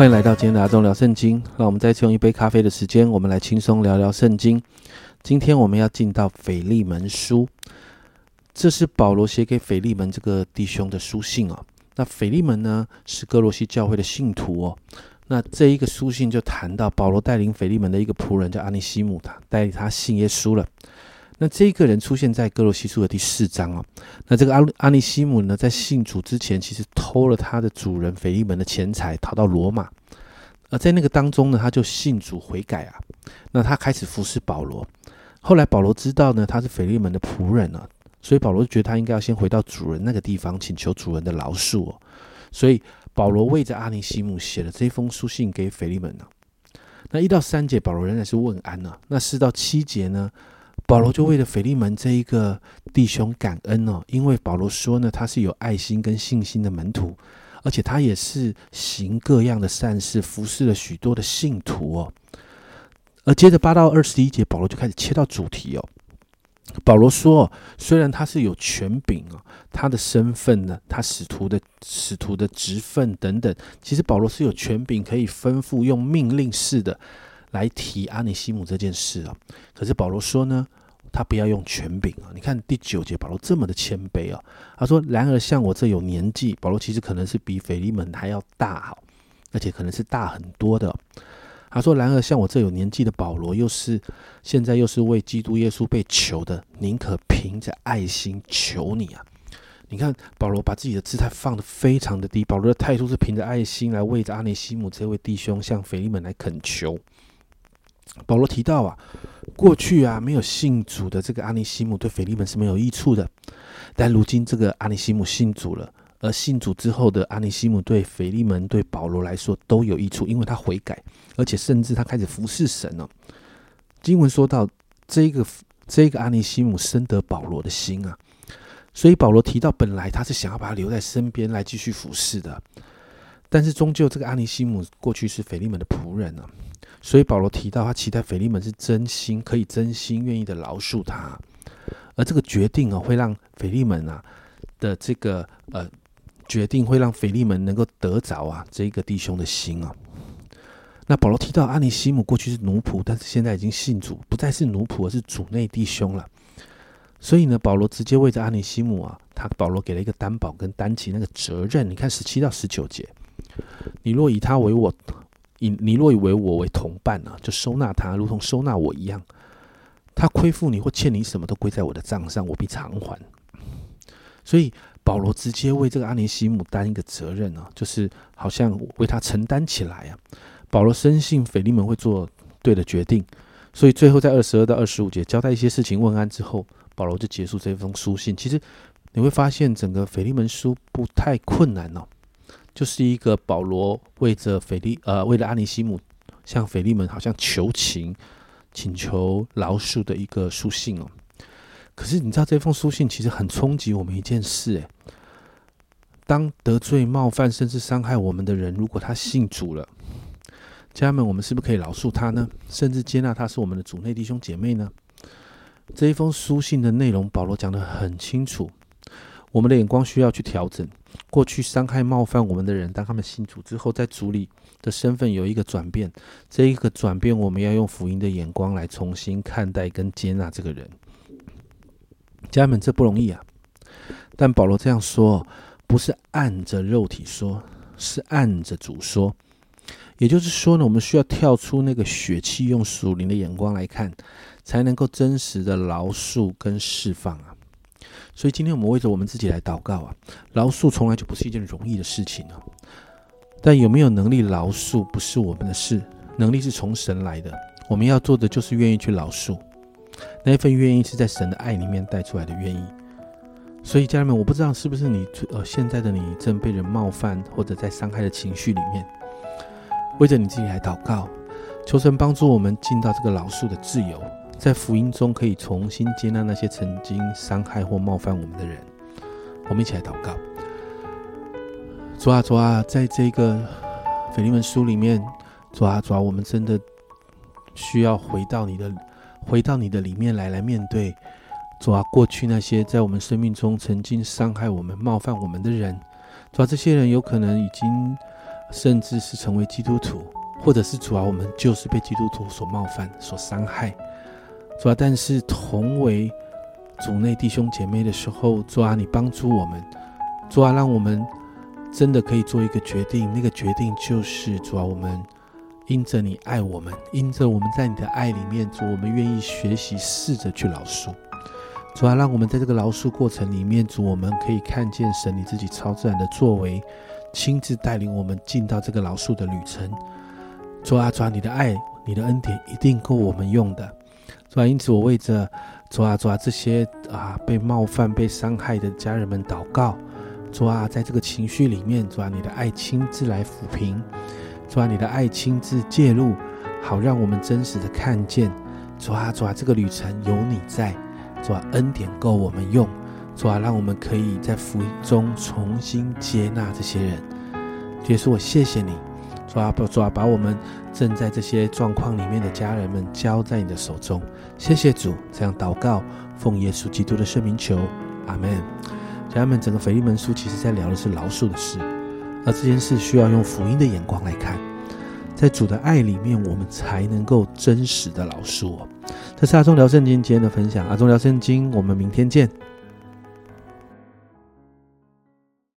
欢迎来到今天的阿忠聊圣经。让我们再次用一杯咖啡的时间，我们来轻松聊聊圣经。今天我们要进到腓利门书，这是保罗写给腓利门这个弟兄的书信哦。那腓利门呢，是哥罗西教会的信徒哦。那这一个书信就谈到保罗带领腓利门的一个仆人叫阿尼西姆，他带领他信耶稣了。那这个人出现在哥罗西书的第四章哦。那这个阿阿尼西姆呢，在信主之前，其实偷了他的主人腓利门的钱财，逃到罗马。而在那个当中呢，他就信主悔改啊。那他开始服侍保罗。后来保罗知道呢，他是腓利门的仆人啊，所以保罗觉得他应该要先回到主人那个地方，请求主人的饶恕哦。所以保罗为着阿尼西姆写了这封书信给腓利门呢。那一到三节，保罗仍然是问安呢。那四到七节呢，保罗就为了腓利门这一个弟兄感恩哦，因为保罗说呢，他是有爱心跟信心的门徒，而且他也是行各样的善事，服侍了许多的信徒哦。而接着八到二十一节，保罗就开始切到主题哦。保罗说：“虽然他是有权柄啊，他的身份呢，他使徒的使徒的职分等等，其实保罗是有权柄可以吩咐用命令式的来提阿尼西姆这件事啊。可是保罗说呢，他不要用权柄啊。你看第九节，保罗这么的谦卑啊，他说：然而像我这有年纪，保罗其实可能是比腓利门还要大好，而且可能是大很多的。”他说：“然而，像我这有年纪的保罗，又是现在又是为基督耶稣被求的，宁可凭着爱心求你啊！你看，保罗把自己的姿态放得非常的低，保罗的态度是凭着爱心来为着阿尼西姆这位弟兄向腓利门来恳求。保罗提到啊，过去啊没有信主的这个阿尼西姆对腓利门是没有益处的，但如今这个阿尼西姆信主了。”而信主之后的阿尼西姆对腓利门、对保罗来说都有益处，因为他悔改，而且甚至他开始服侍神了。经文说到这个这个阿尼西姆深得保罗的心啊，所以保罗提到本来他是想要把他留在身边来继续服侍的，但是终究这个阿尼西姆过去是腓利门的仆人啊，所以保罗提到他期待腓利门是真心可以真心愿意的饶恕他，而这个决定啊会让腓利门啊的这个呃。决定会让腓利门能够得着啊，这一个弟兄的心啊。那保罗提到阿尼西姆过去是奴仆，但是现在已经信主，不再是奴仆，而是主内弟兄了。所以呢，保罗直接为着阿尼西姆啊，他保罗给了一个担保跟担起那个责任。你看十七到十九节，你若以他为我，以你若以为我为同伴呢，就收纳他，如同收纳我一样。他亏负你或欠你什么都归在我的账上，我必偿还。所以。保罗直接为这个阿尼西姆担一个责任啊，就是好像为他承担起来啊。保罗深信腓利门会做对的决定，所以最后在二十二到二十五节交代一些事情问安之后，保罗就结束这封书信。其实你会发现，整个腓利门书不太困难哦，就是一个保罗为着腓利呃为了阿尼西姆向腓利门好像求情、请求饶恕的一个书信哦。可是你知道这封书信其实很冲击我们一件事，诶，当得罪、冒犯甚至伤害我们的人，如果他信主了，家人们，我们是不是可以饶恕他呢？甚至接纳他是我们的主内弟兄姐妹呢？这一封书信的内容，保罗讲得很清楚，我们的眼光需要去调整。过去伤害、冒犯我们的人，当他们信主之后，在主里的身份有一个转变，这一个转变，我们要用福音的眼光来重新看待跟接纳这个人。家人们，这不容易啊！但保罗这样说，不是按着肉体说，是按着主说。也就是说呢，我们需要跳出那个血气，用属灵的眼光来看，才能够真实的饶恕跟释放啊！所以今天我们为着我们自己来祷告啊！饶恕从来就不是一件容易的事情啊！但有没有能力饶恕，不是我们的事，能力是从神来的。我们要做的就是愿意去饶恕。那一份愿意是在神的爱里面带出来的愿意，所以家人们，我不知道是不是你呃现在的你正被人冒犯或者在伤害的情绪里面，为着你自己来祷告，求神帮助我们进到这个饶恕的自由，在福音中可以重新接纳那些曾经伤害或冒犯我们的人。我们一起来祷告，主啊主啊，在这个腓利门书里面，主啊主啊，我们真的需要回到你的。回到你的里面来，来面对主啊，过去那些在我们生命中曾经伤害我们、冒犯我们的人，主啊，这些人有可能已经甚至是成为基督徒，或者是主啊，我们就是被基督徒所冒犯、所伤害，主啊，但是同为主内弟兄姐妹的时候，主啊，你帮助我们，主啊，让我们真的可以做一个决定，那个决定就是主啊，我们因着你爱我们，因着我们在你的爱里面，主，我们愿意学习，试着去饶恕。主啊，让我们在这个饶恕过程里面，主，我们可以看见神你自己超自然的作为。亲自带领我们进到这个饶恕的旅程，主啊，主啊，你的爱，你的恩典一定够我们用的，主啊，因此我为着主啊，主啊这些啊被冒犯、被伤害的家人们祷告，主啊，在这个情绪里面，主啊，你的爱亲自来抚平，主啊，你的爱亲自介入，好让我们真实的看见，主啊，主啊，这个旅程有你在，主啊，恩典够我们用。主啊，让我们可以在福中重新接纳这些人。耶稣，我谢谢你。主啊，主啊，把我们正在这些状况里面的家人们交在你的手中。谢谢主，这样祷告，奉耶稣基督的圣名求，阿门。家人们，整个腓利门书其实在聊的是老鼠的事，而这件事需要用福音的眼光来看，在主的爱里面，我们才能够真实的老鼠。这是阿忠聊圣经今天的分享，阿忠聊圣经，我们明天见。